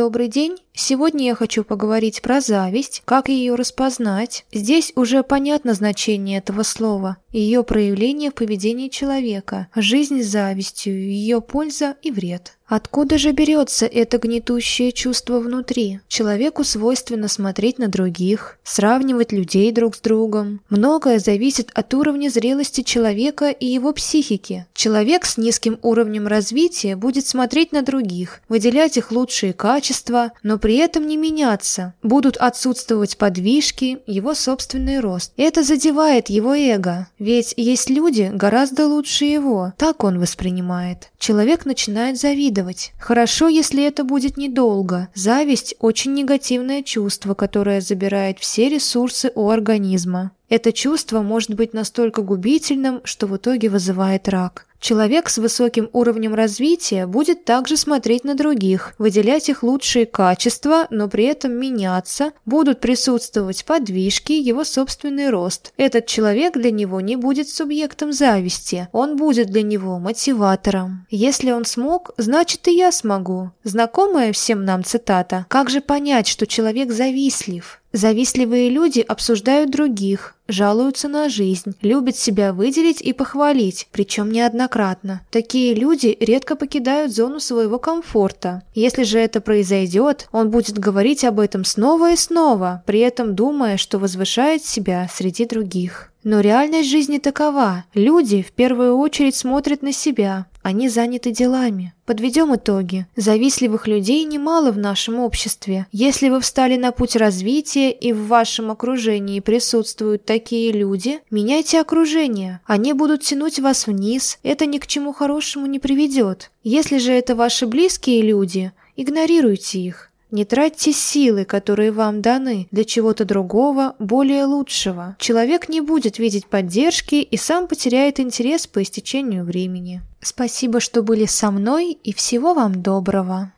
Добрый день! Сегодня я хочу поговорить про зависть, как ее распознать. Здесь уже понятно значение этого слова, ее проявление в поведении человека, жизнь с завистью, ее польза и вред. Откуда же берется это гнетущее чувство внутри? Человеку свойственно смотреть на других, сравнивать людей друг с другом. Многое зависит от уровня зрелости человека и его психики. Человек с низким уровнем развития будет смотреть на других, выделять их лучшие качества, но при этом не меняться. Будут отсутствовать подвижки, его собственный рост. Это задевает его эго, ведь есть люди гораздо лучше его. Так он воспринимает. Человек начинает завидовать. Хорошо, если это будет недолго. Зависть – очень негативное чувство, которое забирает все ресурсы у организма. Это чувство может быть настолько губительным, что в итоге вызывает рак. Человек с высоким уровнем развития будет также смотреть на других, выделять их лучшие качества, но при этом меняться, будут присутствовать подвижки, его собственный рост. Этот человек для него не будет субъектом зависти, он будет для него мотиватором. Если он смог, значит и я смогу. Знакомая всем нам цитата «Как же понять, что человек завистлив?» Завистливые люди обсуждают других, жалуются на жизнь, любят себя выделить и похвалить, причем неоднократно. Такие люди редко покидают зону своего комфорта. Если же это произойдет, он будет говорить об этом снова и снова, при этом думая, что возвышает себя среди других. Но реальность жизни такова. Люди в первую очередь смотрят на себя. Они заняты делами. Подведем итоги. Завистливых людей немало в нашем обществе. Если вы встали на путь развития и в вашем окружении присутствуют такие люди, меняйте окружение. Они будут тянуть вас вниз. Это ни к чему хорошему не приведет. Если же это ваши близкие люди, игнорируйте их. Не тратьте силы, которые вам даны, для чего-то другого, более лучшего. Человек не будет видеть поддержки и сам потеряет интерес по истечению времени. Спасибо, что были со мной и всего вам доброго.